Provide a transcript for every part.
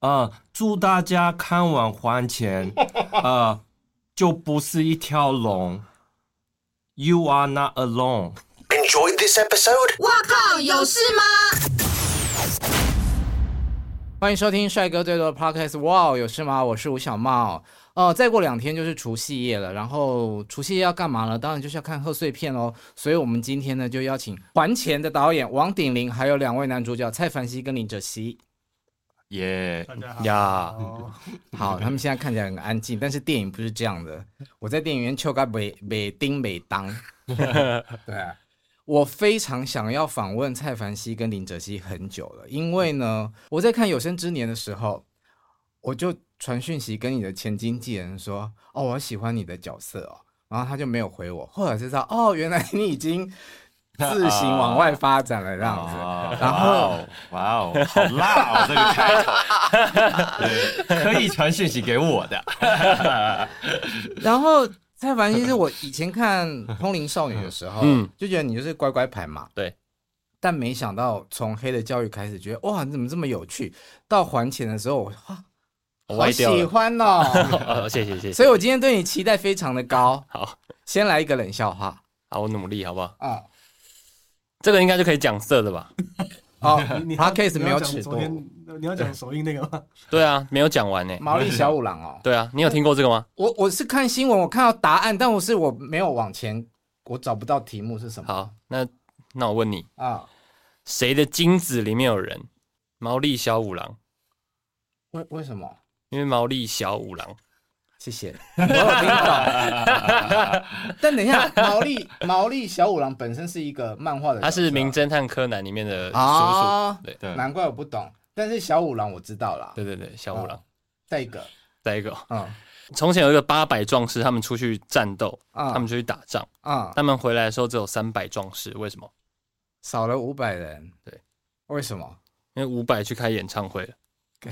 呃，祝大家看完还钱，呃，就不是一条龙。You are not alone. Enjoy this episode. 哇靠，有事吗？欢迎收听帅哥最多的 Podcast。哇，有事吗？我是吴小茂。哦，再过两天就是除夕夜了，然后除夕夜要干嘛呢？当然就是要看贺岁片喽。所以我们今天呢，就邀请《还钱》的导演王鼎霖，还有两位男主角蔡凡熙跟林哲熹。耶，呀，好，他们现在看起来很安静，但是电影不是这样的。我在电影院秋个每每丁每当，对啊，我非常想要访问蔡凡熙跟林哲熹很久了，因为呢，我在看有生之年的时候，我就传讯息跟你的前经纪人说，哦，我喜欢你的角色哦，然后他就没有回我，后来才知道，哦，原来你已经。自行往外发展了这样子，啊、然后哇哦，好辣哦，这个开头，可以传讯息给我的。然后蔡凡熙是我以前看《通灵少女》的时候，嗯，就觉得你就是乖乖牌嘛，对。但没想到从《黑的教育》开始，觉得哇，你怎么这么有趣？到还钱的时候，哇，我喜欢哦，哦，谢谢谢谢。所以我今天对你期待非常的高。好，先来一个冷笑话。好，我努力，好不好？啊。这个应该就可以讲色的吧？哦，他 case 没有尺度。你要讲首映那个吗？对啊，没有讲完呢。毛利小五郎哦。对啊，你有听过这个吗？我我是看新闻，我看到答案，但我是我没有往前，我找不到题目是什么。好，那那我问你啊，谁的精子里面有人？毛利小五郎。为为什么？因为毛利小五郎。谢谢，我有听到。但等一下，毛利毛利小五郎本身是一个漫画的，他是名侦探柯南里面的叔叔。啊，对对，难怪我不懂。但是小五郎我知道了。对对对，小五郎。再一个，再一个。嗯，从前有一个八百壮士，他们出去战斗，他们出去打仗，啊，他们回来的时候只有三百壮士，为什么？少了五百人。对，为什么？因为五百去开演唱会了。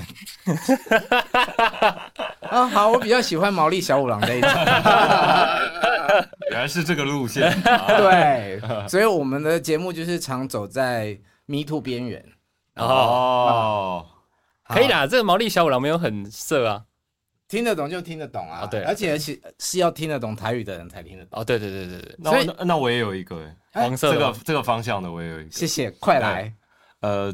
啊，好，我比较喜欢毛利小五郎这一种。原来是这个路线，对，所以我们的节目就是常走在 Me Too 边缘。哦，可以啦，这个毛利小五郎没有很色啊，听得懂就听得懂啊。对，而且而且是要听得懂台语的人才听得懂。哦，对对对对对。那那那我也有一个，黄色这个这个方向的我也有一个。谢谢，快来。呃，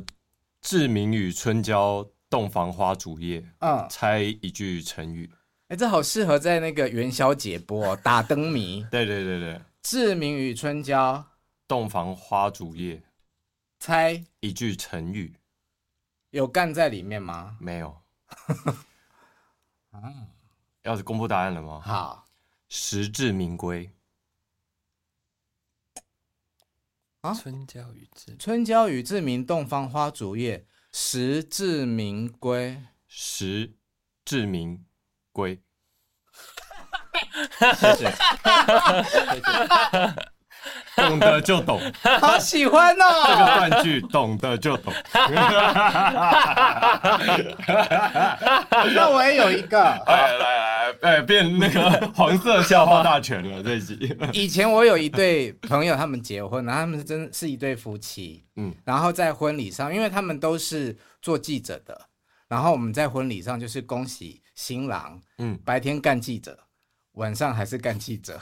志明与春娇。洞房花烛夜，嗯，猜一句成语。哎，这好适合在那个元宵节播，打灯谜。对对对对，志明与春娇，洞房花烛夜，猜一句成语。有干在里面吗？没有。啊，要是公布答案了吗？好，实至名归。啊，春娇与志，春娇与志明，洞房花烛夜。实至名归，实至名归。谢谢，谢谢。懂得就懂，好喜欢哦！这个断句，懂得就懂。那我也有一个，来来来，哎，变那个黄色笑话大全了这一集。以前我有一对朋友，他们结婚，然后他们是真是一对夫妻，嗯，然后在婚礼上，因为他们都是做记者的，然后我们在婚礼上就是恭喜新郎，嗯，白天干记者，晚上还是干记者。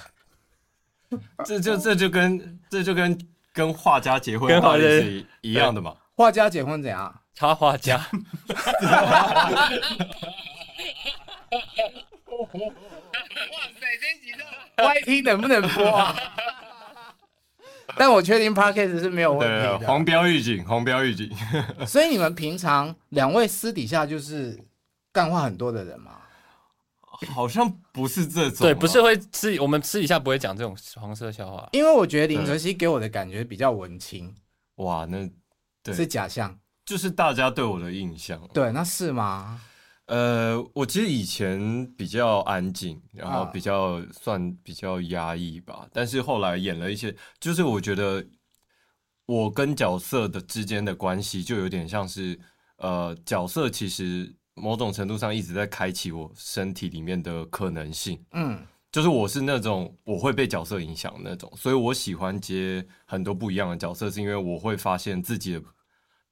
这就这就跟这就跟跟画家结婚跟画是一样的嘛？画家结婚怎样？插画家。哇塞，这几个 YT 能不能播啊？但我确定 Podcast 是没有问题的。黄标预警，黄标预警。所以你们平常两位私底下就是干话很多的人吗？好像不是这种，对，不是会私我们私底下不会讲这种黄色笑话，因为我觉得林哲熙给我的感觉比较文青。哇，那对是假象，就是大家对我的印象。对，那是吗？呃，我其实以前比较安静，然后比较算比较压抑吧。但是后来演了一些，就是我觉得我跟角色的之间的关系，就有点像是呃，角色其实某种程度上一直在开启我身体里面的可能性。嗯，就是我是那种我会被角色影响的那种，所以我喜欢接很多不一样的角色，是因为我会发现自己的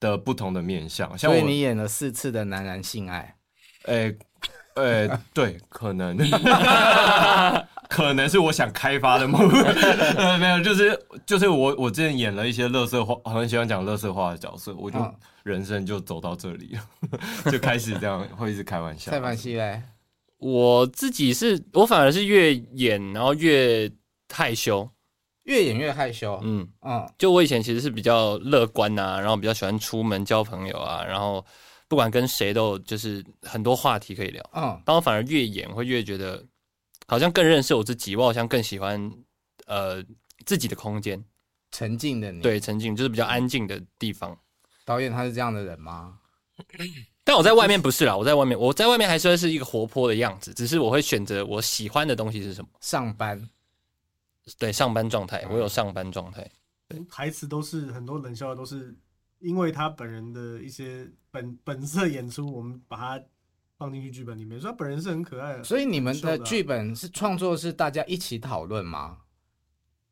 的不同的面相。所以你演了四次的男男性爱。诶、欸，诶、欸，对，可能，可能是我想开发的梦，呃，没有，就是就是我我之前演了一些乐色话，很喜欢讲乐色话的角色，我就人生就走到这里了，就开始这样会一直开玩笑。蔡凡熙嘞，我自己是我反而是越演然后越害羞，越演越害羞。嗯嗯，就我以前其实是比较乐观啊，然后比较喜欢出门交朋友啊，然后。不管跟谁都有就是很多话题可以聊，嗯，但我反而越演会越觉得好像更认识我自己，我好像更喜欢呃自己的空间，沉静的你，对，沉静就是比较安静的地方。导演他是这样的人吗？但我在外面不是啦，我在外面我在外面还算是一个活泼的样子，只是我会选择我喜欢的东西是什么？上班，对，上班状态，我有上班状态，对，台词都是很多冷笑话都是。因为他本人的一些本本色演出，我们把它放进去剧本里面，所以他本人是很可爱的。所以你们的剧本是创作是大家一起讨论吗？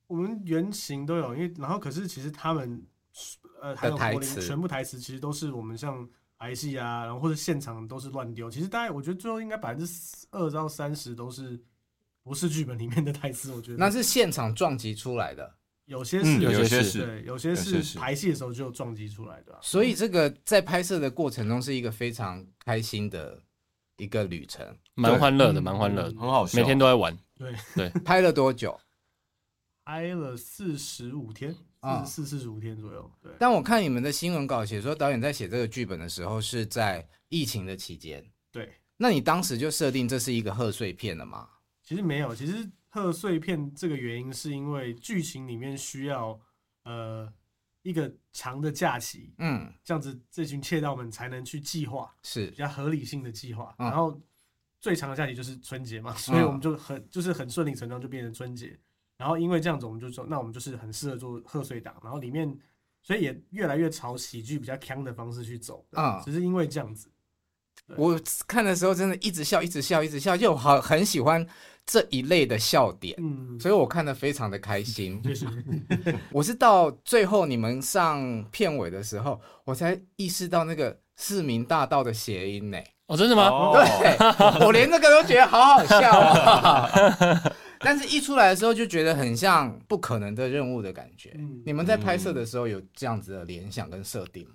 我们原型都有，因为然后可是其实他们呃还有台词，全部台词其实都是我们像排戏啊，然后或者现场都是乱丢。其实大概我觉得最后应该百分之二到三十都是不是剧本里面的台词。我觉得那是现场撞击出来的。有些是，有些是，对，有些是排戏的时候就撞击出来的。所以这个在拍摄的过程中是一个非常开心的一个旅程，蛮欢乐的，蛮欢乐，很好笑，每天都在玩。对对，拍了多久？拍了四十五天，啊，四四十五天左右。对。但我看你们的新闻稿写说，导演在写这个剧本的时候是在疫情的期间。对。那你当时就设定这是一个贺岁片了吗？其实没有，其实。贺岁片这个原因是因为剧情里面需要呃一个长的假期，嗯，这样子这群窃盗们才能去计划，是比较合理性的计划。然后最长的假期就是春节嘛，所以我们就很就是很顺理成章就变成春节。然后因为这样子，我们就说那我们就是很适合做贺岁档，然后里面所以也越来越朝喜剧比较锵的方式去走啊，只是因为这样子。我看的时候真的一直笑，一直笑，一直笑，就好很喜欢这一类的笑点，嗯，所以我看得非常的开心。我是到最后你们上片尾的时候，我才意识到那个市民大道的谐音呢。哦，真的吗？对，我连这个都觉得好好笑啊。但是一出来的时候就觉得很像不可能的任务的感觉。你们在拍摄的时候有这样子的联想跟设定吗？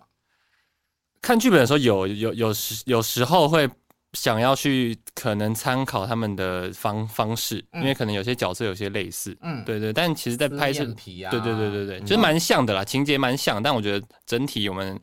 看剧本的时候有有有时有时候会想要去可能参考他们的方方式，因为可能有些角色有些类似，嗯，对对。但其实，在拍摄，对对对对对，其实蛮像的啦，情节蛮像。但我觉得整体我们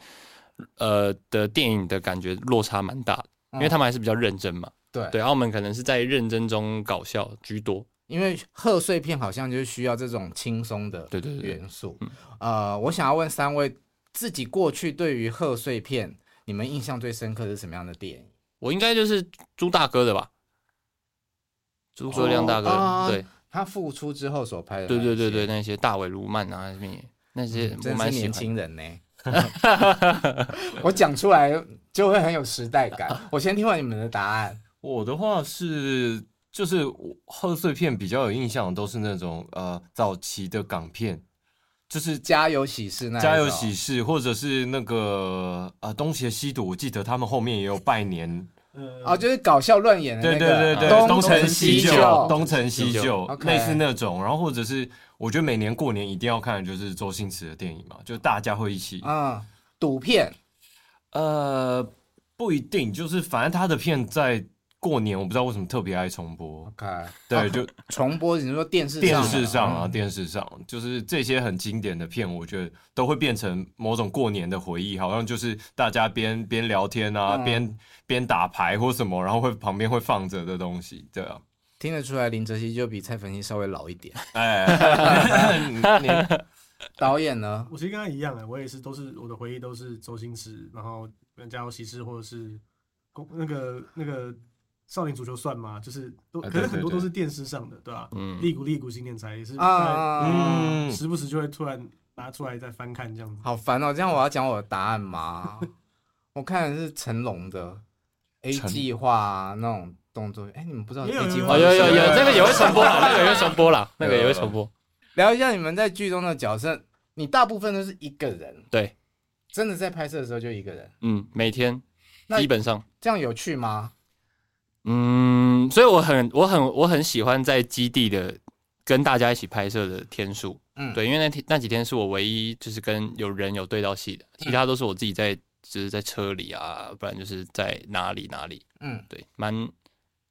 呃的电影的感觉落差蛮大的，因为他们还是比较认真嘛。对对，澳门可能是在认真中搞笑居多，因为贺岁片好像就是需要这种轻松的对对元素。呃，我想要问三位。自己过去对于贺岁片，你们印象最深刻的是什么样的电影？我应该就是朱大哥的吧，朱葛亮大哥，哦、对，他复出之后所拍的，对对对对，那些大尾卢曼啊什么那些，真是年轻人呢。我讲出来就会很有时代感。我先听完你们的答案。我的话是，就是贺岁片比较有印象的都是那种呃早期的港片。就是家有喜事那家有喜事，或者是那个呃东邪西毒，我记得他们后面也有拜年，哦，就是搞笑乱演的那个，对对对对，东成西就，东成西就，类似那种。然后或者是我觉得每年过年一定要看的就是周星驰的电影嘛，就大家会一起。啊，赌片，呃，不一定，就是反正他的片在。过年我不知道为什么特别爱重播.对，就、啊、重播。你说电视电视上啊，电视上就是这些很经典的片，我觉得都会变成某种过年的回忆，好像就是大家边边聊天啊，边边、嗯、打牌或什么，然后会旁边会放着的东西，对啊。听得出来林哲熙就比蔡凡熙稍微老一点，哎，你导演呢？我其实跟他一样哎，我也是，都是我的回忆都是周星驰，然后《家有喜事》或者是公那个那个少年足球算吗？就是都，可能很多都是电视上的，对吧？嗯，利古利古新年才也是啊，嗯，时不时就会突然拿出来再翻看这样子。好烦哦！这样我要讲我的答案吗？我看的是成龙的 A 计划那种动作，哎，你们不知道 A 计划？有有有，这个也会重播，那个也会重播啦，那个也会重播。聊一下你们在剧中的角色，你大部分都是一个人，对，真的在拍摄的时候就一个人，嗯，每天基本上这样有趣吗？嗯，所以我很我很我很喜欢在基地的跟大家一起拍摄的天数，嗯，对，因为那天那几天是我唯一就是跟有人有对到戏的，其他都是我自己在，就是在车里啊，不然就是在哪里哪里，嗯，对，蛮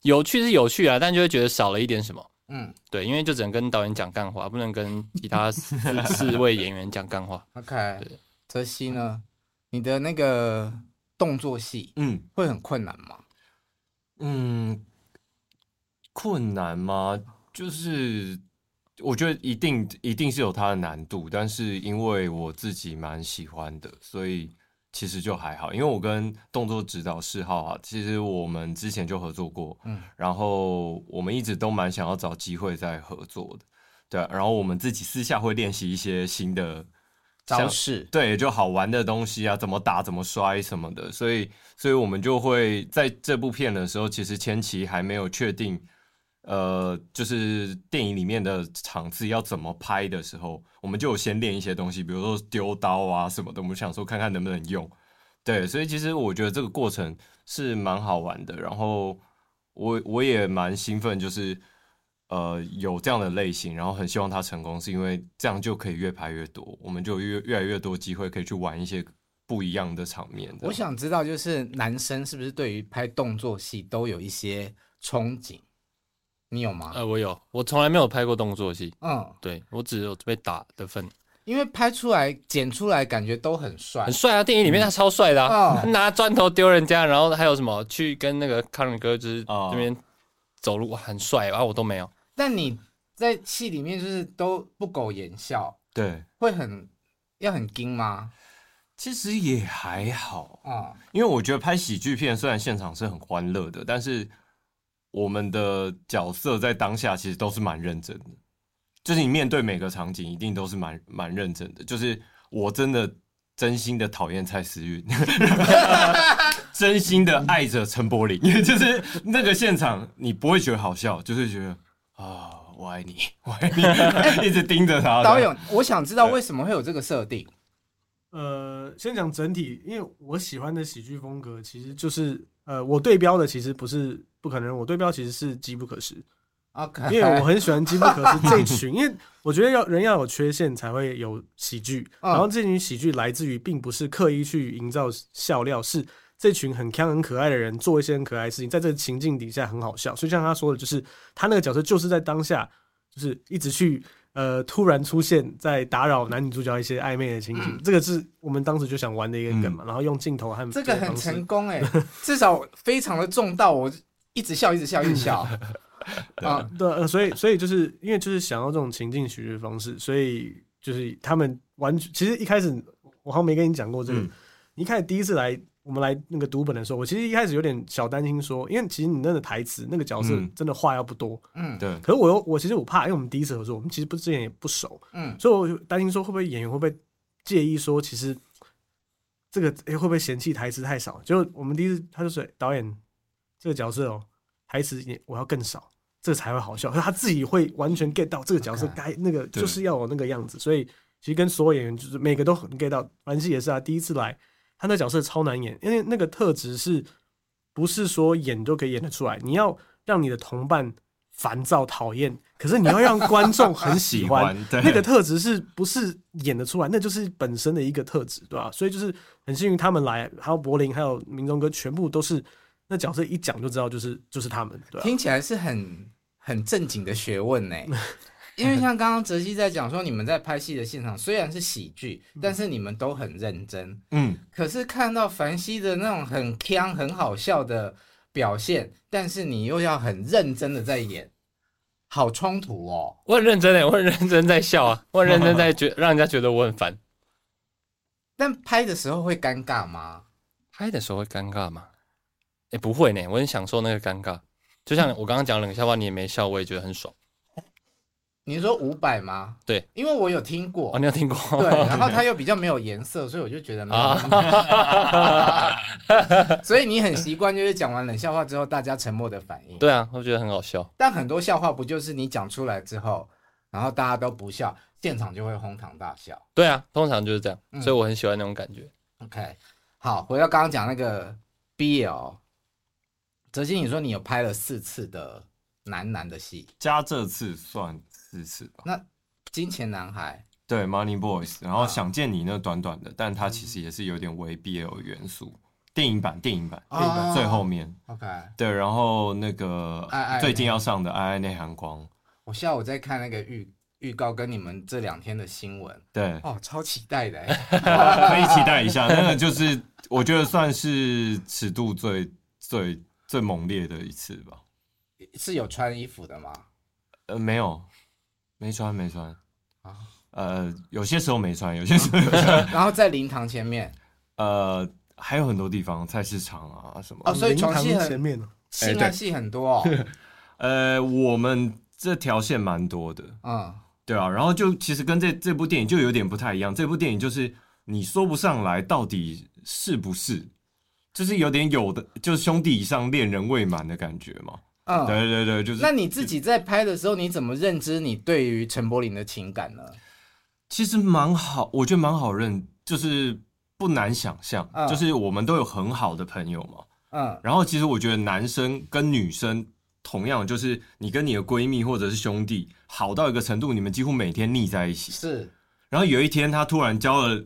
有趣是有趣啊，但就会觉得少了一点什么。嗯，对，因为就只能跟导演讲干话，不能跟其他四四位演员讲干话。OK，对，泽西呢？你的那个动作戏，嗯，会很困难吗？嗯，困难吗？就是我觉得一定一定是有它的难度，但是因为我自己蛮喜欢的，所以。其实就还好，因为我跟动作指导世浩啊，其实我们之前就合作过，嗯，然后我们一直都蛮想要找机会再合作的，对，然后我们自己私下会练习一些新的招式，对，就好玩的东西啊，怎么打，怎么摔什么的，所以，所以我们就会在这部片的时候，其实前期还没有确定。呃，就是电影里面的场次要怎么拍的时候，我们就有先练一些东西，比如说丢刀啊什么的，我们想说看看能不能用。对，所以其实我觉得这个过程是蛮好玩的。然后我我也蛮兴奋，就是呃有这样的类型，然后很希望它成功，是因为这样就可以越拍越多，我们就越越来越多机会可以去玩一些不一样的场面。我想知道，就是男生是不是对于拍动作戏都有一些憧憬？你有吗？呃，我有，我从来没有拍过动作戏。嗯，对，我只有被打的份。因为拍出来、剪出来，感觉都很帅，很帅啊！电影里面他超帅的啊，嗯、拿砖头丢人家，然后还有什么去跟那个康永哥就是这边走路，很帅，然后我都没有。但你在戏里面就是都不苟言笑，对，会很要很惊吗？其实也还好啊，嗯、因为我觉得拍喜剧片虽然现场是很欢乐的，但是。我们的角色在当下其实都是蛮认真的，就是你面对每个场景一定都是蛮蛮认真的。就是我真的真心的讨厌蔡思韵，真心的爱着陈柏霖，就是那个现场你不会觉得好笑，就是觉得啊、哦，我爱你，我爱你，一直盯着他。导演，我想知道为什么会有这个设定。呃，先讲整体，因为我喜欢的喜剧风格其实就是呃，我对标的其实不是。不可能，我对标其实是机不可失，Okay. 因为我很喜欢机不可失这群，因为我觉得要人要有缺陷才会有喜剧，然后这群喜剧来自于并不是刻意去营造笑料，是这群很锵很可爱的人做一些很可爱的事情，在这个情境底下很好笑，所以像他说的，就是他那个角色就是在当下，就是一直去呃突然出现在打扰男女主角一些暧昧的情景，嗯、这个是我们当时就想玩的一个梗嘛，嗯、然后用镜头和这个很成功哎，至少非常的重到我。一直笑，一直笑，一直笑 啊！对，呃所以，所以就是因为就是想要这种情境喜剧的方式，所以就是他们完全其实一开始我好像没跟你讲过这个。嗯、你一开始第一次来我们来那个读本的时候，我其实一开始有点小担心，说，因为其实你那个台词那个角色真的话要不多，嗯，对。可是我又我其实我怕，因为我们第一次合作，我们其实不之前也不熟，嗯，所以我就担心说会不会演员会不会介意说，其实这个会不会嫌弃台词太少？就我们第一次他就说导演。这个角色哦，台词也我要更少，这个才会好笑。他自己会完全 get 到这个角色该那个就是要有那个样子，所以其实跟所有演员就是每个都很 get 到。凡西也是啊，第一次来，他那角色超难演，因为那个特质是不是说演都可以演得出来？你要让你的同伴烦躁讨厌，可是你要让观众很 喜欢，那个特质是不是演得出来？那就是本身的一个特质，对吧？所以就是很幸运他们来，还有柏林，还有铭忠哥，全部都是。那角色一讲就知道，就是就是他们，对、啊、听起来是很很正经的学问呢。因为 像刚刚泽西在讲说，你们在拍戏的现场虽然是喜剧，但是你们都很认真。嗯，可是看到凡西的那种很腔、很好笑的表现，但是你又要很认真的在演，好冲突哦！我很认真诶，我很认真在笑啊，我很认真在 觉，让人家觉得我很烦。但拍的时候会尴尬吗？拍的时候会尴尬吗？哎，不会呢，我很享受那个尴尬。就像我刚刚讲冷笑话，你也没笑，我也觉得很爽。你是说五百吗？对，因为我有听过。哦，你有听过？对，然后它又比较没有颜色，所以我就觉得没有。所以你很习惯，就是讲完冷笑话之后，大家沉默的反应。对啊，我觉得很好笑。但很多笑话不就是你讲出来之后，然后大家都不笑，现场就会哄堂大笑。对啊，通常就是这样，嗯、所以我很喜欢那种感觉。OK，好，回到刚刚讲那个 BL，哲羲，你说你有拍了四次的男男的戏，加这次算。四次吧。那金钱男孩对 Money Boys，然后想见你那短短的，但它其实也是有点微 BL 元素。电影版，电影版，电影版最后面。OK。对，然后那个最近要上的《爱爱内涵光》，我下午在看那个预预告，跟你们这两天的新闻。对，哦，超期待的，可以期待一下。那个就是我觉得算是尺度最最最猛烈的一次吧。是有穿衣服的吗？呃，没有。没穿没穿啊，呃，有些时候没穿，有些时候有穿。然后在灵堂前面，呃，还有很多地方，菜市场啊什么。哦，所以床戏前面，性爱戏很多哦。呃，我们这条线蛮多的，啊，对啊。然后就其实跟这这部电影就有点不太一样，这部电影就是你说不上来到底是不是，就是有点有的，就是兄弟以上恋人未满的感觉嘛。嗯，对对对，就是。那你自己在拍的时候，你怎么认知你对于陈柏霖的情感呢？其实蛮好，我觉得蛮好认，就是不难想象，嗯、就是我们都有很好的朋友嘛。嗯。然后其实我觉得男生跟女生同样，就是你跟你的闺蜜或者是兄弟好到一个程度，你们几乎每天腻在一起。是。然后有一天他突然交了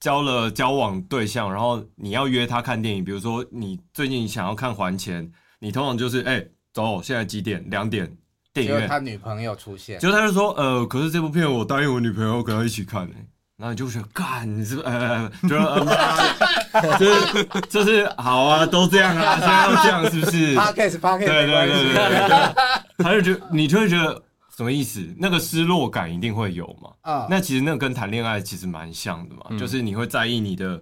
交了交往对象，然后你要约他看电影，比如说你最近想要看《还钱》，你通常就是哎。欸走，现在几点？两点，电影院。他女朋友出现，结果他就说，呃，可是这部片我答应我女朋友跟他一起看呢。然后你就会觉得，干，你是不是？呃，就呃，就是就是好啊，都这样啊，现在要这样是不是？Podcast，Podcast，对对对对对。他就觉得，你就会觉得什么意思？那个失落感一定会有嘛？啊，那其实那个跟谈恋爱其实蛮像的嘛，就是你会在意你的。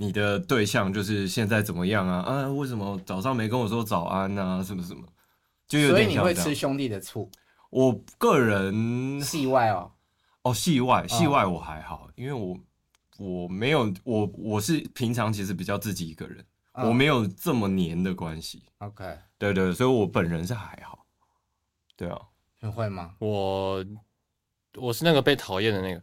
你的对象就是现在怎么样啊？啊，为什么早上没跟我说早安啊？什么什么，就有点像。所以你会吃兄弟的醋？我个人戏外哦，哦，戏外戏外我还好，哦、因为我我没有我我是平常其实比较自己一个人，哦、我没有这么黏的关系。OK，对，对对，所以我本人是还好。对啊，你会吗？我我是那个被讨厌的那个。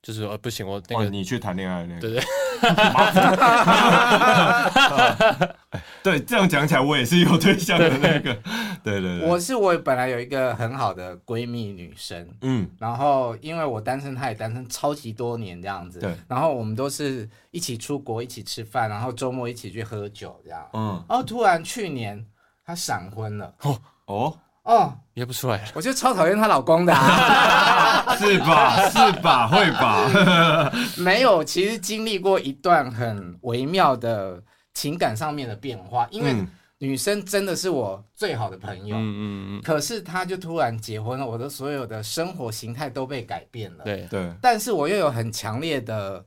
就是呃不行，我那个你去谈恋爱那个，对对，对，这样讲起来我也是有对象的那个，对对对，我是我本来有一个很好的闺蜜女生，嗯，然后因为我单身，她也单身超级多年这样子，对，然后我们都是一起出国，一起吃饭，然后周末一起去喝酒这样，嗯，然后突然去年她闪婚了，哦。哦。哦，约不出来，我就超讨厌她老公的，啊，是吧？是吧？会吧？没有，其实经历过一段很微妙的情感上面的变化，因为女生真的是我最好的朋友，嗯嗯嗯，可是她就突然结婚了，我的所有的生活形态都被改变了，对对，但是我又有很强烈的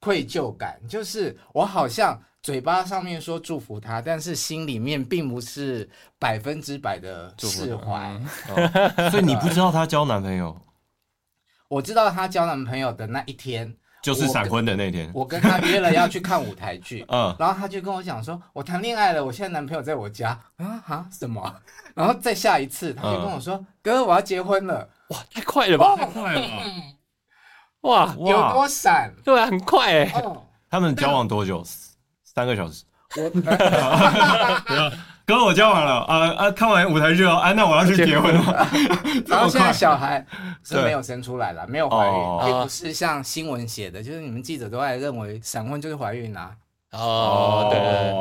愧疚感，就是我好像。嘴巴上面说祝福他，但是心里面并不是百分之百的释怀。哦、所以你不知道她交男朋友？我知道她交男朋友的那一天，就是闪婚的那天。我跟她约了要去看舞台剧，嗯，然后她就跟我讲说：“我谈恋爱了，我现在男朋友在我家。”啊哈？什么？然后再下一次，她就跟我说：“嗯、哥，我要结婚了。”哇，太快了吧！哦、太快了吧！哇，有多闪？对啊，很快哎。哦、他们交往多久？三个小时，我 哥我交完了啊啊！看完舞台剧哦，啊，那我要去结婚了。然后现在小孩是没有生出来了，没有怀孕，也不是像新闻写的，就是你们记者都爱认为闪婚就是怀孕啊。哦，对对，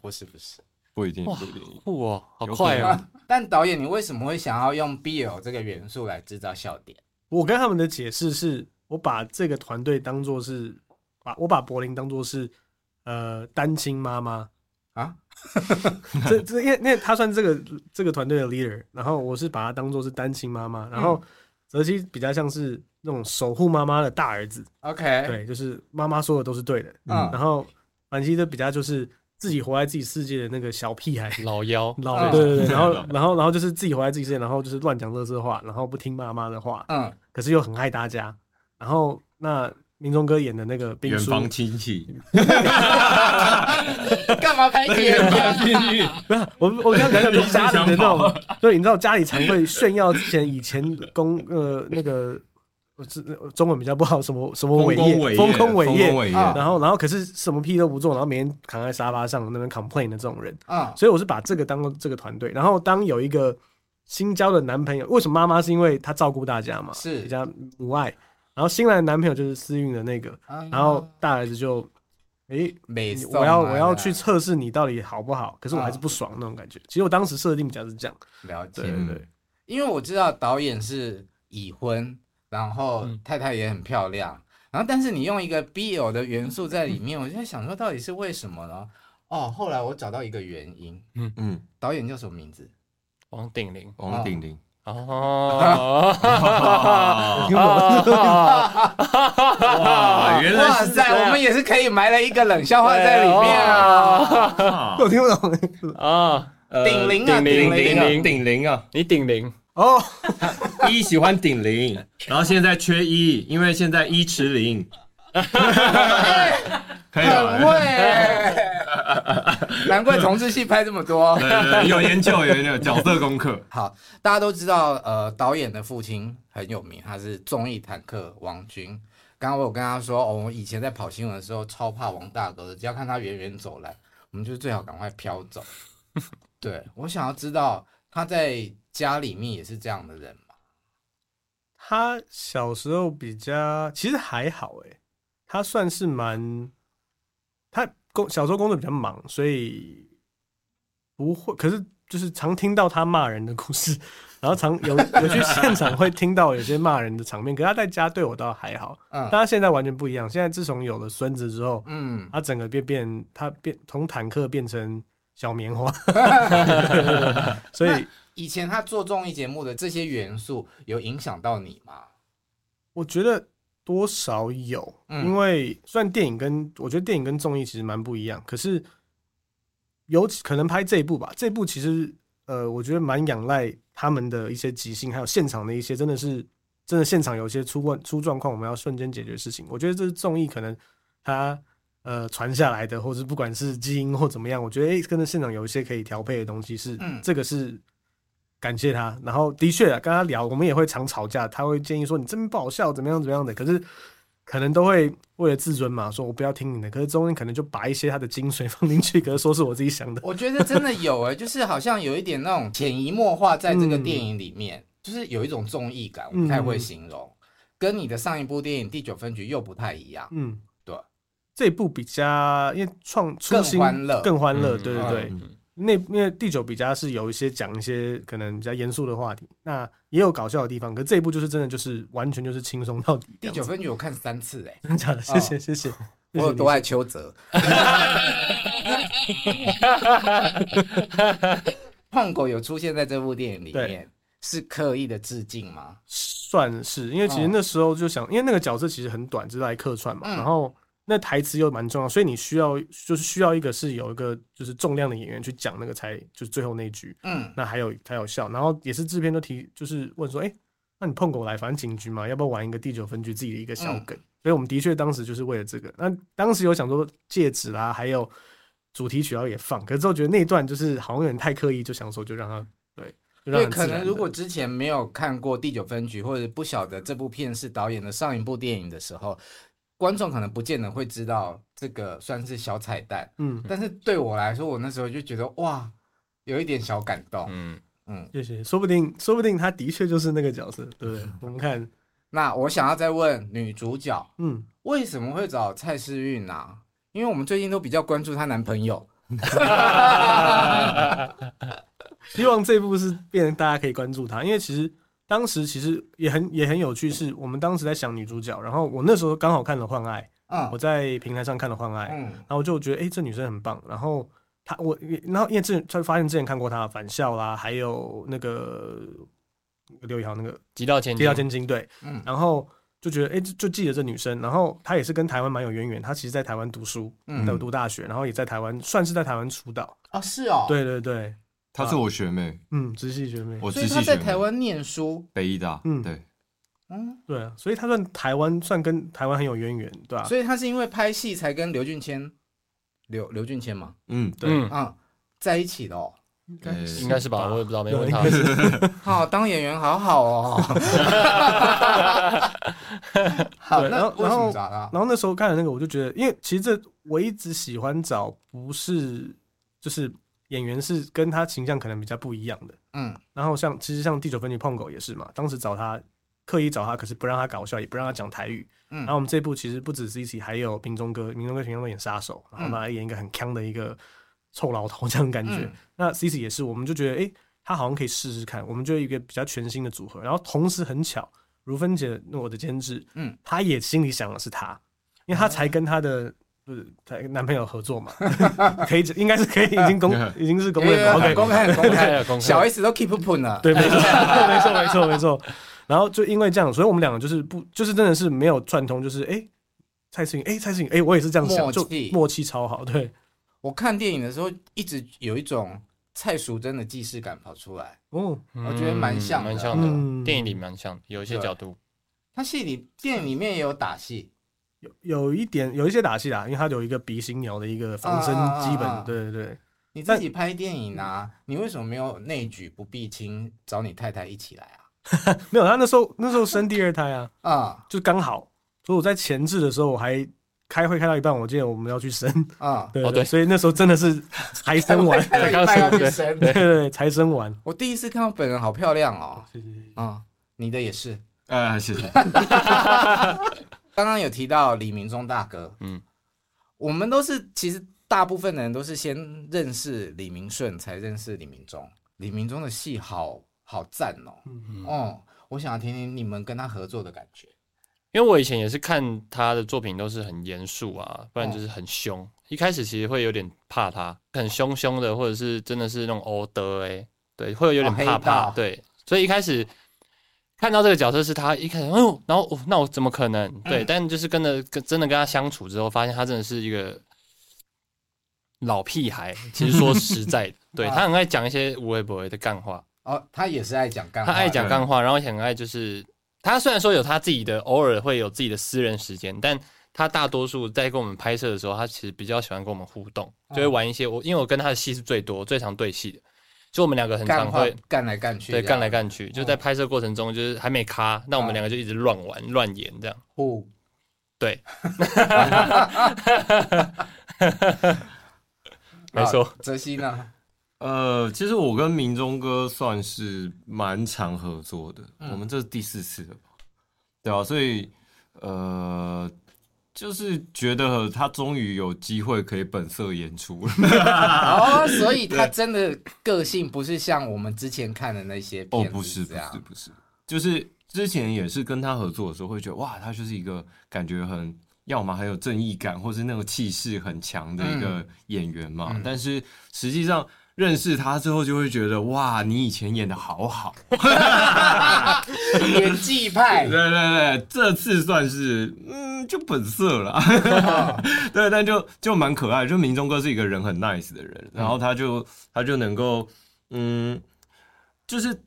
不是不是，不一定，不一定，哇，好快啊！但导演，你为什么会想要用 BL 这个元素来制造笑点？我跟他们的解释是，我把这个团队当做是把我把柏林当做是。呃，单亲妈妈，啊，这这因为因为他算这个这个团队的 leader，然后我是把他当做是单亲妈妈，然后泽熙比较像是那种守护妈妈的大儿子。OK，对，就是妈妈说的都是对的。嗯，然后凡熙的比较就是自己活在自己世界的那个小屁孩，老妖，老对对对，然后然后然后就是自己活在自己世界，然后就是乱讲乐色话，然后不听妈妈的话，嗯，可是又很爱大家，然后那。明忠哥演的那个远房亲戚，干嘛拍远房亲戚？不是我，我刚才讲家里的那种，所以你知道家里常会炫耀之前以前公呃那个，中文比较不好，什么什么伟业，丰功伟业，然后然后可是什么屁都不做，然后每天躺在沙发上那边 complain 的这种人。啊，所以我是把这个当做这个团队，然后当有一个新交的男朋友，为什么妈妈是因为她照顾大家嘛，是。比较母爱。然后新来的男朋友就是思韵的那个，然后大儿子就，哎，我要我要去测试你到底好不好，可是我还是不爽那种感觉。其实我当时设定比较是这样，了解，对对。因为我知道导演是已婚，然后太太也很漂亮，然后但是你用一个 BL 的元素在里面，我就在想说到底是为什么呢？哦，后来我找到一个原因，嗯嗯，导演叫什么名字？王鼎霖，王鼎霖。哦，哇，原来是在我们也是可以埋了一个冷笑话在里面啊！我听不懂啊，顶零啊，顶霖，顶零啊，你顶零哦，一喜欢顶零，然后现在缺一，因为现在一持零，可以很会。难怪同志戏拍这么多，有研究，有研究角色功课。好，大家都知道，呃，导演的父亲很有名，他是综艺坦克王军。刚刚我有跟他说，哦，我以前在跑新闻的时候超怕王大哥的，只要看他远远走来，我们就最好赶快飘走。对，我想要知道他在家里面也是这样的人吗？他小时候比较其实还好，哎，他算是蛮他。工小时候工作比较忙，所以不会。可是就是常听到他骂人的故事，然后常有有去现场会听到有些骂人的场面。可是他在家对我倒还好，嗯。但他现在完全不一样。现在自从有了孙子之后，嗯，他整个变变，他变从坦克变成小棉花。所以以前他做综艺节目的这些元素有影响到你吗？我觉得。多少有，因为虽然电影跟我觉得电影跟综艺其实蛮不一样，可是有可能拍这一部吧。这一部其实呃，我觉得蛮仰赖他们的一些即兴，还有现场的一些真的是真的现场有些出问出状况，我们要瞬间解决事情。我觉得这是综艺可能它呃传下来的，或者不管是基因或怎么样，我觉得诶、欸，跟着现场有一些可以调配的东西是，嗯，这个是。感谢他，然后的确啊，跟他聊，我们也会常吵架。他会建议说：“你这边不好笑，怎么样怎么样的。”可是可能都会为了自尊嘛，说我不要听你的。可是中间可能就把一些他的精髓放进去，可是说是我自己想的。我觉得真的有诶、欸，就是好像有一点那种潜移默化在这个电影里面，嗯、就是有一种综艺感，我不太会形容。嗯、跟你的上一部电影《第九分局》又不太一样。嗯，对，这一部比较因为创更欢乐，更欢乐，对对对。嗯那因为第九比较是有一些讲一些可能比较严肃的话题，那也有搞笑的地方，可这一部就是真的就是完全就是轻松到底。第九分局我看三次哎，真的假的？谢谢谢谢，我有多爱邱泽。胖狗有出现在这部电影里面，是刻意的致敬吗？算是，因为其实那时候就想，因为那个角色其实很短，只是来客串嘛，然后。那台词又蛮重要，所以你需要就是需要一个是有一个就是重量的演员去讲那个才就是最后那一句，嗯，那还有才有效。然后也是制片都提就是问说，哎、欸，那你碰狗来，反正警局嘛，要不要玩一个第九分局自己的一个小梗？嗯、所以我们的确当时就是为了这个。那当时有想说戒指啦，还有主题曲要也放，可是之后觉得那段就是好像有点太刻意，就想说就让他对，对，可能如果之前没有看过第九分局，或者不晓得这部片是导演的上一部电影的时候。观众可能不见得会知道这个算是小彩蛋，嗯，但是对我来说，我那时候就觉得哇，有一点小感动，嗯嗯，谢谢，说不定说不定他的确就是那个角色，对不对？我们看，那我想要再问女主角，嗯，为什么会找蔡诗韵呢？因为我们最近都比较关注她男朋友，希望这部是变成大家可以关注她，因为其实。当时其实也很也很有趣，是我们当时在想女主角，然后我那时候刚好看了《换爱》，嗯，我在平台上看了《换爱》，嗯，然后我就觉得哎、欸，这女生很棒，然后他我然后因为之前他发现之前看过他的返校啦，还有那个刘宇豪那个《极道千极道千金》对，嗯，然后就觉得哎、欸，就记得这女生，然后她也是跟台湾蛮有渊源，她其实在台湾读书，嗯，读大学，然后也在台湾算是在台湾出道。啊，是哦，对对对，她是我学妹，嗯，直系学妹，我所以她在台湾念书，北医大，嗯，对，嗯，对啊，所以她算台湾算跟台湾很有渊源，对吧？所以她是因为拍戏才跟刘俊谦。刘刘俊谦嘛，嗯，对，啊，在一起的哦，应该应该是吧，我也不知道，没问他。好，当演员好好哦。好，然后然后然后那时候看了那个，我就觉得，因为其实这我一直喜欢找不是就是演员是跟他形象可能比较不一样的，嗯，然后像其实像第九分局碰狗也是嘛，当时找他刻意找他，可是不让他搞笑，也不让他讲台语。嗯，然后我们这部其实不止 CC，还有铭忠哥，铭忠哥平常都演杀手，然后来演一个很强的一个臭老头这样感觉。嗯、那 CC 也是，我们就觉得，哎，他好像可以试试看，我们就一个比较全新的组合。然后同时很巧，如芬姐我的监制，嗯，他也心里想的是他，因为他才跟他的不是他男朋友合作嘛，可以应该是可以已经公 已经是公开了，OK，公开公开公开，小 S 都 keep up 呢，对，没错，没错，没错，没错。然后就因为这样，所以我们两个就是不，就是真的是没有串通，就是哎，蔡思颖，哎，蔡思颖，哎，我也是这样想，就默契。超好。对，我看电影的时候，一直有一种蔡淑珍的既视感跑出来。哦，我觉得蛮像，蛮像的，电影里蛮像，有一些角度。他戏里电影里面也有打戏，有有一点有一些打戏啦，因为他有一个鼻型鸟的一个防身基本。对对对，你自己拍电影啊，你为什么没有内举不避亲，找你太太一起来啊？没有，他那时候那时候生第二胎啊，啊，就刚好，所以我在前置的时候，我还开会开到一半，我记得我们要去生。啊，对对，所以那时候真的是才生完，才刚生，对对，才生完。我第一次看到本人好漂亮哦，谢谢啊，你的也是，啊，谢谢。刚刚有提到李明忠大哥，嗯，我们都是其实大部分的人都是先认识李明顺，才认识李明忠。李明忠的戏好。好赞哦！嗯哦，我想要听听你们跟他合作的感觉，因为我以前也是看他的作品都是很严肃啊，不然就是很凶。哦、一开始其实会有点怕他，很凶凶的，或者是真的是那种欧德哎，对，会有点怕怕。哦、对，所以一开始看到这个角色是他，一开始，哎呦，然后、哦、那我怎么可能？对，嗯、但就是跟着跟真的跟他相处之后，发现他真的是一个老屁孩。其实说实在的，对他很爱讲一些有的没的干话。哦，他也是爱讲干话，他爱讲干话，然后很爱就是他虽然说有他自己的，偶尔会有自己的私人时间，但他大多数在跟我们拍摄的时候，他其实比较喜欢跟我们互动，就会玩一些我，因为我跟他的戏是最多、最常对戏的，就我们两个很常会干来干去，对，干来干去，就在拍摄过程中就是还没卡，那我们两个就一直乱玩乱演这样，哦，对，没错，泽西呢？呃，其实我跟明忠哥算是蛮常合作的，嗯、我们这是第四次了，对啊，所以呃，就是觉得他终于有机会可以本色演出了。哦，所以他真的个性不是像我们之前看的那些哦，不是，不是，不是，就是之前也是跟他合作的时候，会觉得哇，他就是一个感觉很，要么很有正义感，或是那种气势很强的一个演员嘛。嗯、但是实际上。认识他之后，就会觉得哇，你以前演的好好，演技派。对对对，这次算是嗯，就本色了。对，但就就蛮可爱。就明忠哥是一个人很 nice 的人，然后他就他就能够嗯，就是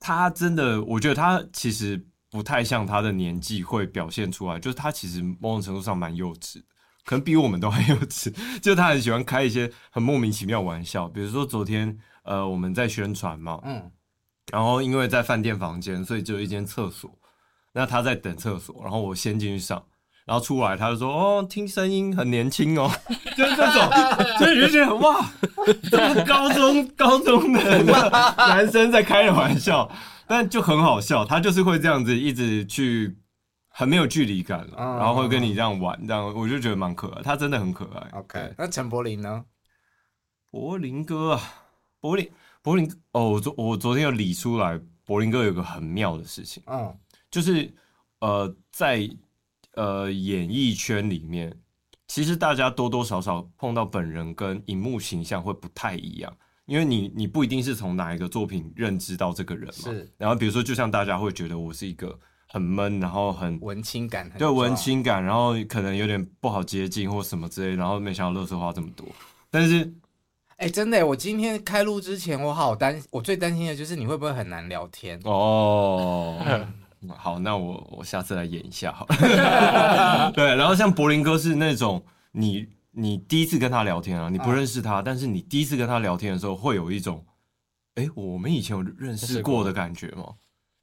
他真的，我觉得他其实不太像他的年纪会表现出来，就是他其实某种程度上蛮幼稚的。可能比我们都还幼稚，就他很喜欢开一些很莫名其妙玩笑，比如说昨天呃我们在宣传嘛，嗯，然后因为在饭店房间，所以只有一间厕所，那他在等厕所，然后我先进去上，然后出来他就说哦听声音很年轻哦，就是这种，所 以就觉得哇，高中高中的男生在开的玩笑，但就很好笑，他就是会这样子一直去。很没有距离感了，然后会跟你这样玩，这样我就觉得蛮可爱。他真的很可爱。OK，那陈柏霖呢？柏霖哥啊，柏霖，柏霖哦，我昨我昨天有理出来，柏霖哥有个很妙的事情，嗯，oh. 就是呃，在呃演艺圈里面，其实大家多多少少碰到本人跟荧幕形象会不太一样，因为你你不一定是从哪一个作品认知到这个人嘛。是。然后比如说，就像大家会觉得我是一个很闷，然后很文青感很，对文青感，然后可能有点不好接近或什么之类，然后没想到乐色话这么多。但是，哎、欸，真的，我今天开录之前，我好担，我最担心的就是你会不会很难聊天哦。好，那我我下次来演一下好了。对，然后像柏林哥是那种你你第一次跟他聊天啊，你不认识他，但是你第一次跟他聊天的时候，会有一种，哎，我们以前有认识过的感觉吗？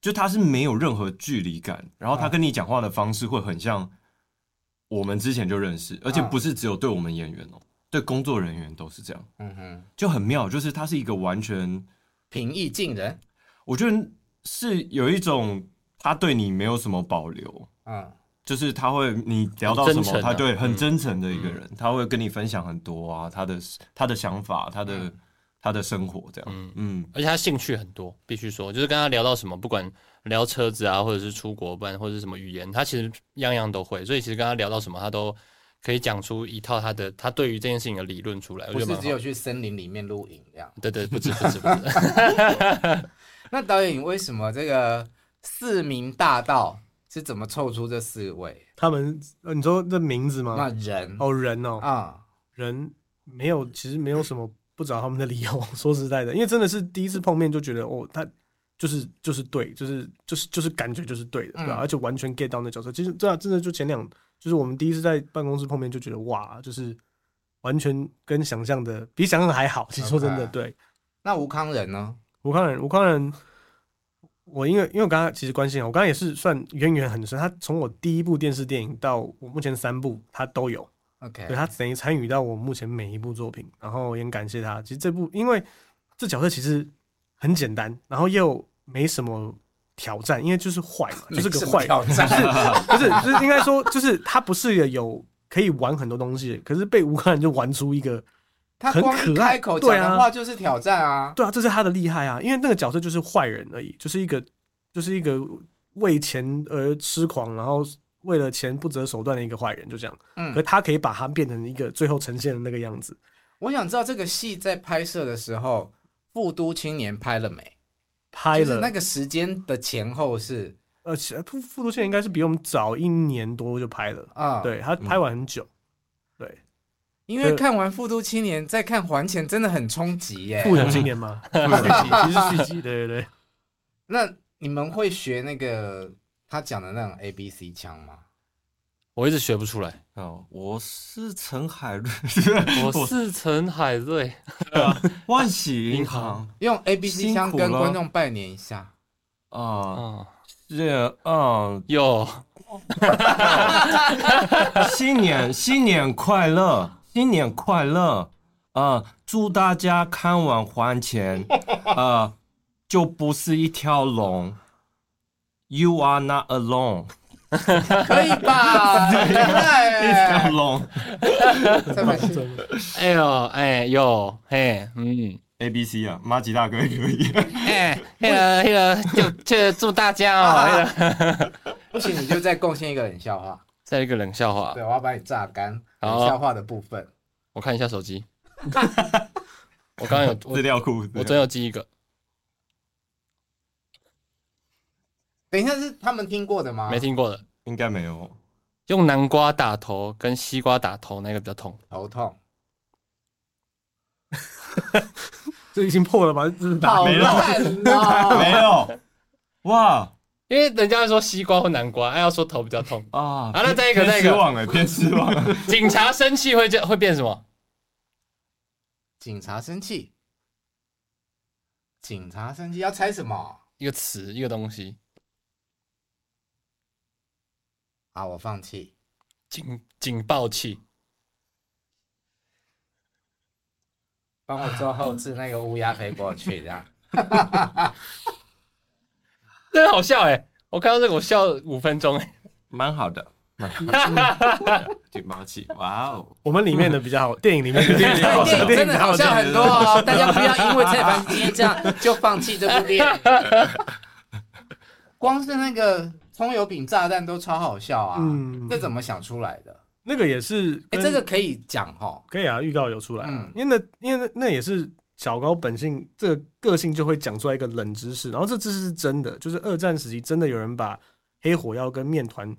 就他是没有任何距离感，然后他跟你讲话的方式会很像我们之前就认识，而且不是只有对我们演员哦，对工作人员都是这样。嗯哼，就很妙，就是他是一个完全平易近人，我觉得是有一种。他对你没有什么保留，嗯，就是他会你聊到什么，啊、他对很真诚的一个人，嗯、他会跟你分享很多啊，他的他的想法，他的、嗯、他的生活这样，嗯嗯，而且他兴趣很多，必须说，就是跟他聊到什么，不管聊车子啊，或者是出国办，或者是什么语言，他其实样样都会，所以其实跟他聊到什么，他都可以讲出一套他的他对于这件事情的理论出来。不是只有去森林里面露营这样，对对，不止不止不止。那导演，为什么这个？四名大盗是怎么凑出这四位？他们，你说这名字吗？那人哦，人哦，啊，人没有，其实没有什么不找他们的理由。说实在的，因为真的是第一次碰面就觉得，哦，他就是就是对，就是就是就是感觉就是对的，对吧？而且完全 get 到那角色。其实这样真的就前两，就是我们第一次在办公室碰面就觉得，哇，就是完全跟想象的比想象的还好。其实说真的，对。那吴康仁呢？吴康仁，吴康仁。我因为因为我刚刚其实关心啊，我刚刚也是算渊源很深。他从我第一部电视电影到我目前三部，他都有。OK，对，他等于参与到我目前每一部作品，然后也很感谢他。其实这部因为这角色其实很简单，然后又没什么挑战，因为就是坏嘛，就是个坏。挑战不是不是，就是应该说就是他不是有可以玩很多东西，可是被吴克兰就玩出一个。他光开口讲的话就是挑战啊！对啊，这是他的厉害啊！因为那个角色就是坏人而已，就是一个就是一个为钱而痴狂，然后为了钱不择手段的一个坏人，就这样。嗯，可他可以把他变成一个最后呈现的那个样子。我想知道这个戏在拍摄的时候，《富都青年》拍了没？拍了。那个时间的前后是？呃，富富都青年应该是比我们早一年多就拍了啊。对，他拍完很久。嗯、对。因为看完《复都青年》再看《还钱》，真的很冲击耶！复都青年吗？其实续集，对对对。那你们会学那个他讲的那种 A B C 腔吗？我一直学不出来。哦，我是陈海瑞，我是陈海瑞。万喜银行用 A B C 腔跟观众拜年一下。啊，这啊，有。新年新年快乐！新年快乐！啊，祝大家看完还钱，啊，就不是一条龙。You are not alone。可以吧？一条龙。哎呦，哎呦，嘿，嗯，A B C 啊，马吉大哥也可以。哎，那个，那个，就就祝大家哦。不行，你就再贡献一个冷笑话。再一个冷笑话，对，我要把你榨干。冷笑话的部分，我看一下手机。我刚刚有资料库，我真有记一个。等一下，是他们听过的吗？没听过的，应该没有。用南瓜打头跟西瓜打头，哪个比较痛？头痛。这已经破了吧？这是打没了，没有。哇！因为人家会说西瓜或南瓜，还要说头比较痛啊。好，那再一个，再一个。失望了，偏失望了。警察生气会叫会变什么？警察生气，警察生气要猜什么？一个词，一个东西。好，我放弃。警警报器。帮我做后置，那个乌鸦飞过去，这样。真的好笑哎！我看到这个我笑五分钟 哎，蛮好的。警报器，哇哦！我们里面的比较好，电影里面的电影真的好笑很多哦。大家不要因为蔡凡今天这样就放弃这部电影。光是那个葱油饼炸弹都超好笑啊！嗯，这怎么想出来的？那个也是，哎，这个可以讲哈，可以啊，预告有出来，嗯，因为那因为那那也是小高本性，这个个性就会讲出来一个冷知识，然后这知识是真的，就是二战时期真的有人把黑火药跟面团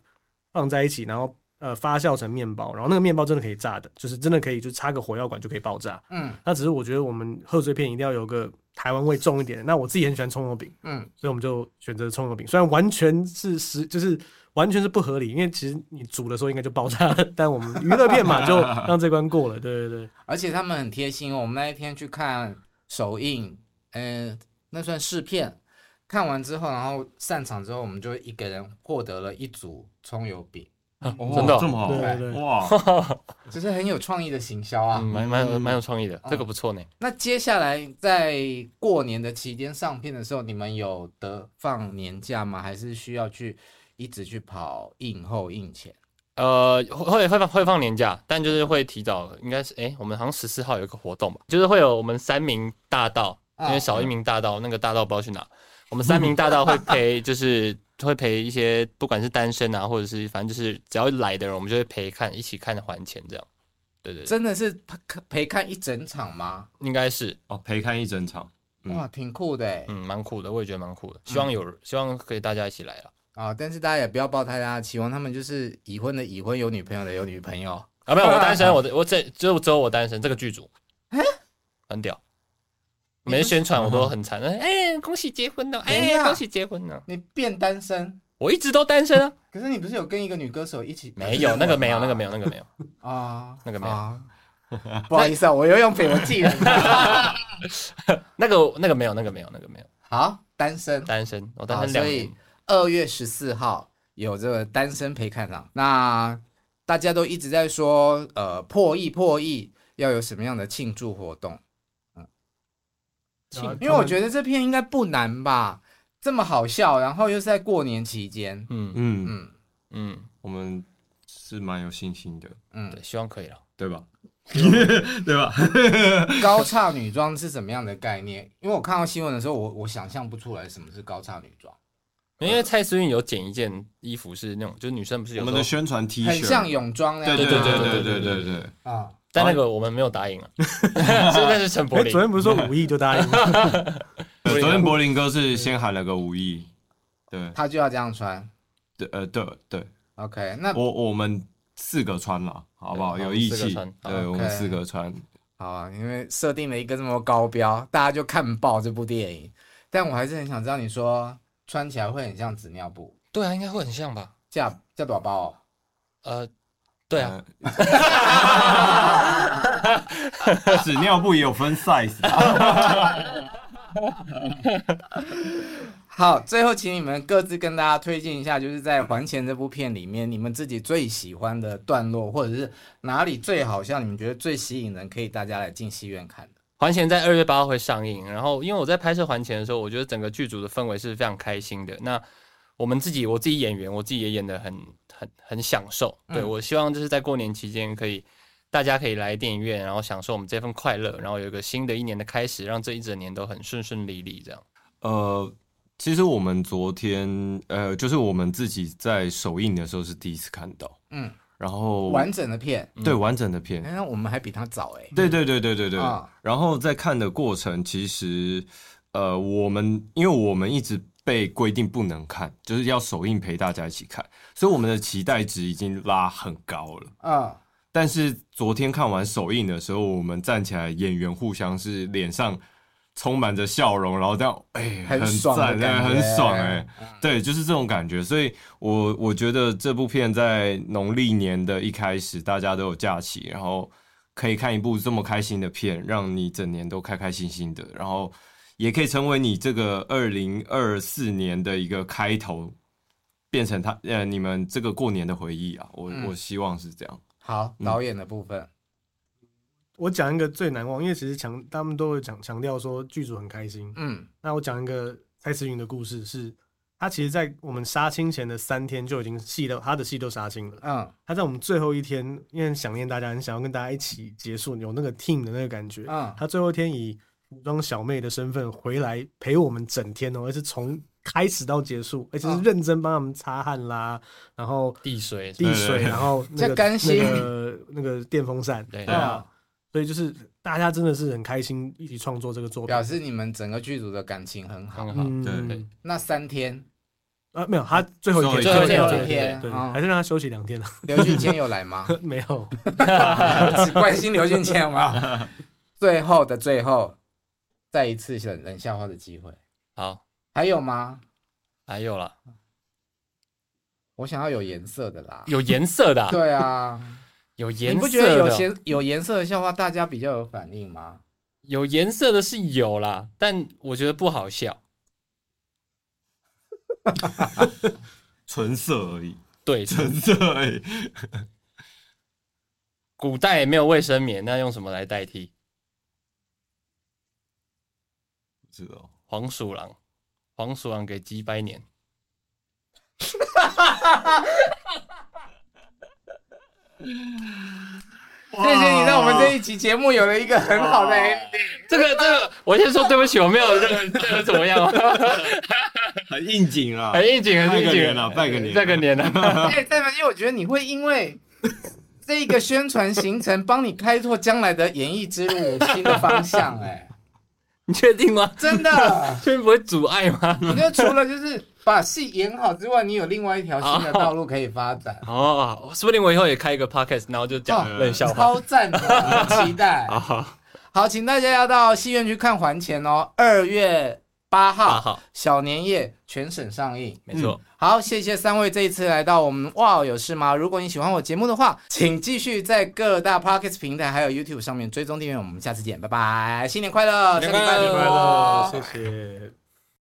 放在一起，然后呃发酵成面包，然后那个面包真的可以炸的，就是真的可以就插个火药管就可以爆炸，嗯，那只是我觉得我们贺岁片一定要有个台湾味重一点，那我自己很喜欢葱油饼，嗯，所以我们就选择葱油饼，虽然完全是实就是。完全是不合理，因为其实你煮的时候应该就爆炸了，但我们娱乐片嘛，就让这关过了。对对对，而且他们很贴心哦。我们那一天去看首映，嗯，那算试片。看完之后，然后散场之后，我们就一个人获得了一组葱油饼。真的这么好？对对对，哇，这是很有创意的行销啊，蛮蛮蛮有创意的，这个不错呢。那接下来在过年的期间上片的时候，你们有得放年假吗？还是需要去？一直去跑映后映前，呃，会会放会放年假，但就是会提早，应该是哎、欸，我们好像十四号有一个活动吧，就是会有我们三名大道，因为少一名大道，那个大道不知道去哪，我们三名大道会 陪，就是会陪一些不管是单身啊，或者是反正就是只要来的人，我们就会陪看，一起看还钱这样，对对，对，真的是陪陪看一整场吗？应该是哦，陪看一整场，嗯、哇，挺酷的，嗯，蛮酷的，我也觉得蛮酷的，希望有，嗯、希望可以大家一起来了。啊！但是大家也不要抱太大的期望，他们就是已婚的已婚，有女朋友的有女朋友啊。没有，我单身，我我这就只有我单身。这个剧组，哎，很屌，没宣传我都很惨。哎，恭喜结婚了！哎，恭喜结婚了！你变单身？我一直都单身啊。可是你不是有跟一个女歌手一起？没有，那个没有，那个没有，那个没有 啊，那个没有。不好意思啊，我又用绯闻记了。那个那个没有，那个没有，那个没有。好，单身，单身，我单身两年。二月十四号有这个单身陪看场，那大家都一直在说，呃，破亿破亿要有什么样的庆祝活动？嗯，因为我觉得这片应该不难吧，这么好笑，然后又是在过年期间，嗯嗯嗯嗯，我们是蛮有信心的，嗯，对，希望可以了，对吧？对吧？高叉女装是什么样的概念？因为我看到新闻的时候，我我想象不出来什么是高叉女装。因为蔡思韵有剪一件衣服是那种，就是女生不是有我们的宣传 T 恤，很像泳装那样。对对对对对对对啊！但那个我们没有答应啊。现在是陈柏霖。昨天不是说五亿就答应吗？昨天柏林哥是先喊了个五亿，对，他就要这样穿。对，呃，对对。OK，那我我们四个穿了，好不好？有义气。对，我们四个穿。好啊，因为设定了一个这么高标，大家就看爆这部电影。但我还是很想知道，你说。穿起来会很像纸尿布，对啊，应该会很像吧？叫叫多少包？哦？呃，对啊，纸尿布也有分 size。好，最后请你们各自跟大家推荐一下，就是在《还钱》这部片里面，你们自己最喜欢的段落，或者是哪里最好笑，你们觉得最吸引人，可以大家来进戏院看的。还钱在二月八号会上映，然后因为我在拍摄还钱的时候，我觉得整个剧组的氛围是非常开心的。那我们自己，我自己演员，我自己也演的很很很享受。对，我希望就是在过年期间，可以大家可以来电影院，然后享受我们这份快乐，然后有一个新的一年的开始，让这一整年都很顺顺利利。这样。呃，其实我们昨天呃，就是我们自己在首映的时候是第一次看到。嗯。然后完整的片，对完整的片，那我们还比他早哎。对对对对对对。然后在看的过程，其实呃，我们因为我们一直被规定不能看，就是要首映陪大家一起看，所以我们的期待值已经拉很高了啊。但是昨天看完首映的时候，我们站起来，演员互相是脸上。充满着笑容，然后这样，哎、欸，很赞，对，很爽，哎，对，就是这种感觉。所以我，我我觉得这部片在农历年的一开始，大家都有假期，然后可以看一部这么开心的片，让你整年都开开心心的，然后也可以成为你这个二零二四年的一个开头，变成他呃你们这个过年的回忆啊。我、嗯、我希望是这样。好，导演的部分。嗯我讲一个最难忘，因为其实强他们都会讲强调说剧组很开心。嗯，那我讲一个蔡思云的故事是，是他其实，在我们杀青前的三天就已经戏都他的戏都杀青了。嗯，他在我们最后一天，因为很想念大家，很想要跟大家一起结束，有那个 team 的那个感觉。嗯，他最后一天以服装小妹的身份回来陪我们整天哦，而是从开始到结束，而且是认真帮他们擦汗啦，然后递水递水，然后那个干心那个那个电风扇，对。啊，所以就是大家真的是很开心一起创作这个作品，表示你们整个剧组的感情很好，很好。对对，那三天。啊，没有，他最后一天，最后一天，对，还是让他休息两天了。刘俊谦有来吗？没有，只关心刘俊谦吗？最后的最后，再一次冷冷笑话的机会。好，还有吗？还有了。我想要有颜色的啦，有颜色的。对啊，有颜色。你不觉得有颜有颜色的笑话，大家比较有反应吗？有颜色的是有啦，但我觉得不好笑。纯色而已，对，纯色而已。古代也没有卫生棉，那用什么来代替？不知道。黄鼠狼，黄鼠狼给鸡拜年。谢谢你让我们这一集节目有了一个很好的 ending。这个这个，我先说对不起，我没有任何任何怎么样。很应景啊，很应景，很应景啊，拜个年，拜个年啊。哎，在吗？因为我觉得你会因为这个宣传行程帮你开拓将来的演艺之路有新的方向。哎，你确定吗？真的，确定不会阻碍吗？你就除了就是。把戏演好之外，你有另外一条新的道路可以发展 哦。说不定我以后也开一个 podcast，然后就讲冷笑话，超赞的，期待。好，请大家要到戏院去看《还钱》哦，二月八号小年夜全省上映，没错。好，谢谢三位这一次来到我们哇有事吗？如果你喜欢我节目的话，请继续在各大 podcast 平台还有 YouTube 上面追踪订阅。我们下次见，拜拜，新年快乐，新年快乐，谢谢。